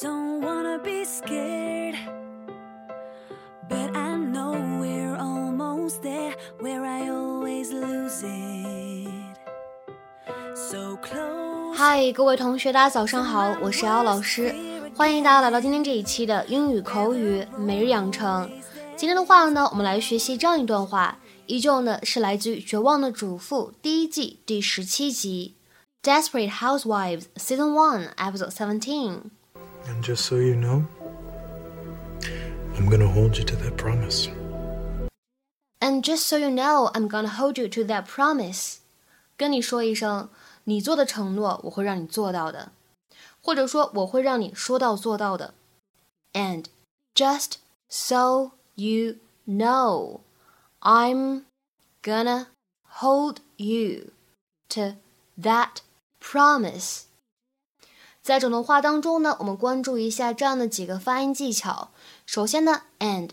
Don't wanna be scared, but I know we're almost there where I always lose it. So close. 嗨，各位同学，大家早上好，我是姚老师，欢迎大家来到今天这一期的英语口语每日养成。今天的话呢，我们来学习这样一段话，依旧呢是来自于《绝望的主妇》第一季第十七集《Desperate Housewives》Season One Episode Seventeen。And just so you know, I'm gonna hold you to that promise. And just so you know, I'm gonna hold you to that promise。跟你说一声，你做的承诺我会让你做到的，或者说我会让你说到做到的。And just so you know, I'm gonna hold you to that promise。 在整段话当中呢，我们关注一下这样的几个发音技巧。首先呢，and、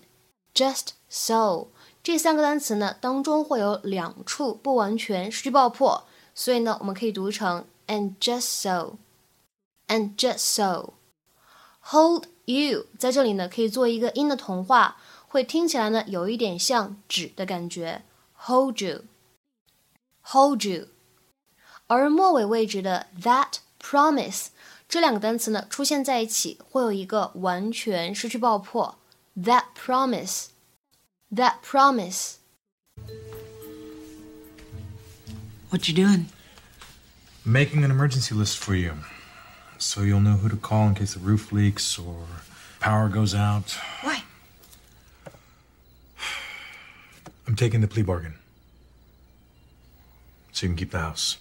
just so 这三个单词呢当中会有两处不完全失去爆破，所以呢，我们可以读成 and just so，and just so。Hold you 在这里呢可以做一个音的同化，会听起来呢有一点像纸的感觉，hold you，hold you。而末尾位置的 that promise 这两个单词呢出现在一起，会有一个完全失去爆破。That promise, that promise. What you doing? Making an emergency list for you. So you'll know who to call in case the roof leaks or power goes out. Why? I'm taking the plea bargain. So you can keep the house.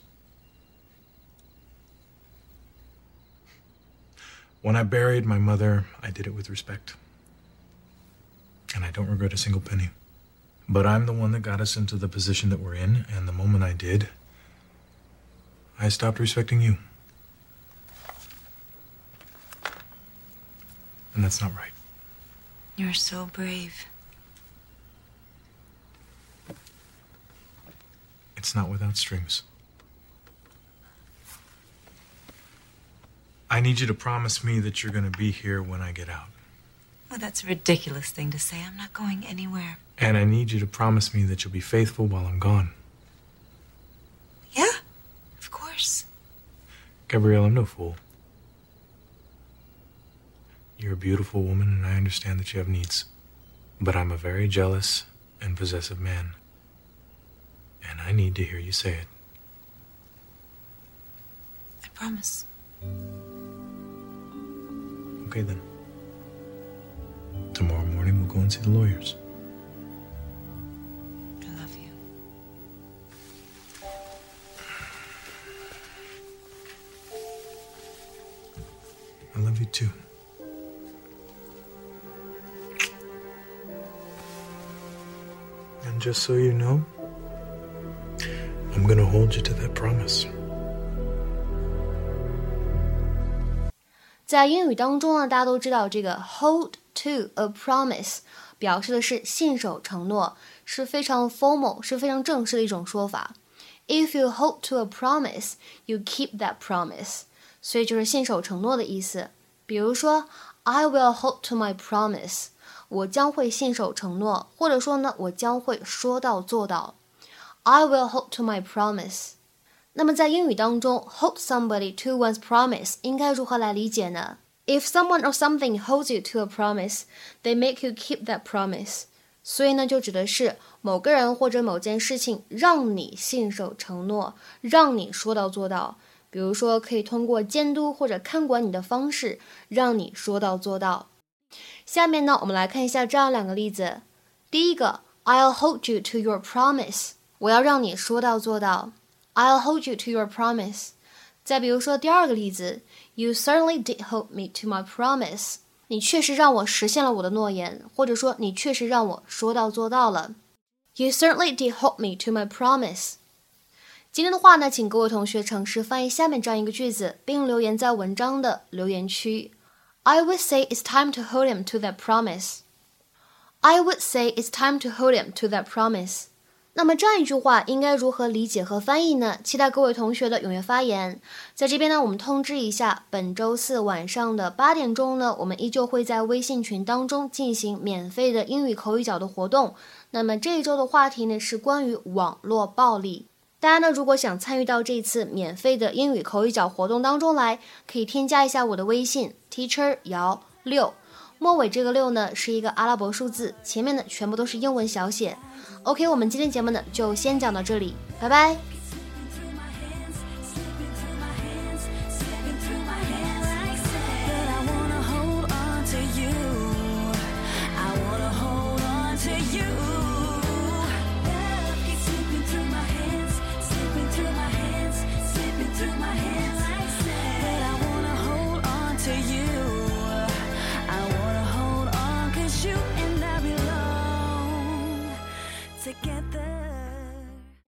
When I buried my mother, I did it with respect. And I don't regret a single penny. But I'm the one that got us into the position that we're in, and the moment I did, I stopped respecting you. And that's not right. You're so brave. It's not without strings. I need you to promise me that you're going to be here when I get out. Oh, that's a ridiculous thing to say. I'm not going anywhere. And I need you to promise me that you'll be faithful while I'm gone. Yeah, of course. Gabrielle, I'm no fool. You're a beautiful woman, and I understand that you have needs. But I'm a very jealous and possessive man. And I need to hear you say it. I promise. Okay, then. Tomorrow morning, we'll go and see the lawyers. I love you. I love you too. And just so you know, I'm gonna hold you to that promise. 在英语当中呢，大家都知道这个 hold to a promise 表示的是信守承诺，是非常 formal，是非常正式的一种说法。If you hold to a promise, you keep that promise，所以就是信守承诺的意思。比如说，I will hold to my promise，我将会信守承诺，或者说呢，我将会说到做到。I will hold to my promise。那么在英语当中，hold somebody to one's promise 应该如何来理解呢？If someone or something holds you to a promise, they make you keep that promise。所以呢，就指的是某个人或者某件事情让你信守承诺，让你说到做到。比如说，可以通过监督或者看管你的方式，让你说到做到。下面呢，我们来看一下这样两个例子。第一个，I'll hold you to your promise，我要让你说到做到。I'll hold you to your promise。再比如说第二个例子，You certainly did hold me to my promise。你确实让我实现了我的诺言，或者说你确实让我说到做到了。You certainly did hold me to my promise。今天的话呢，请各位同学尝试翻译下面这样一个句子，并留言在文章的留言区。I would say it's time to hold him to that promise. I would say it's time to hold him to that promise. 那么这样一句话应该如何理解和翻译呢？期待各位同学的踊跃发言。在这边呢，我们通知一下，本周四晚上的八点钟呢，我们依旧会在微信群当中进行免费的英语口语角的活动。那么这一周的话题呢是关于网络暴力。大家呢如果想参与到这次免费的英语口语角活动当中来，可以添加一下我的微信 teacher 姚六，末尾这个六呢是一个阿拉伯数字，前面的全部都是英文小写。OK，我们今天节目呢就先讲到这里，拜拜。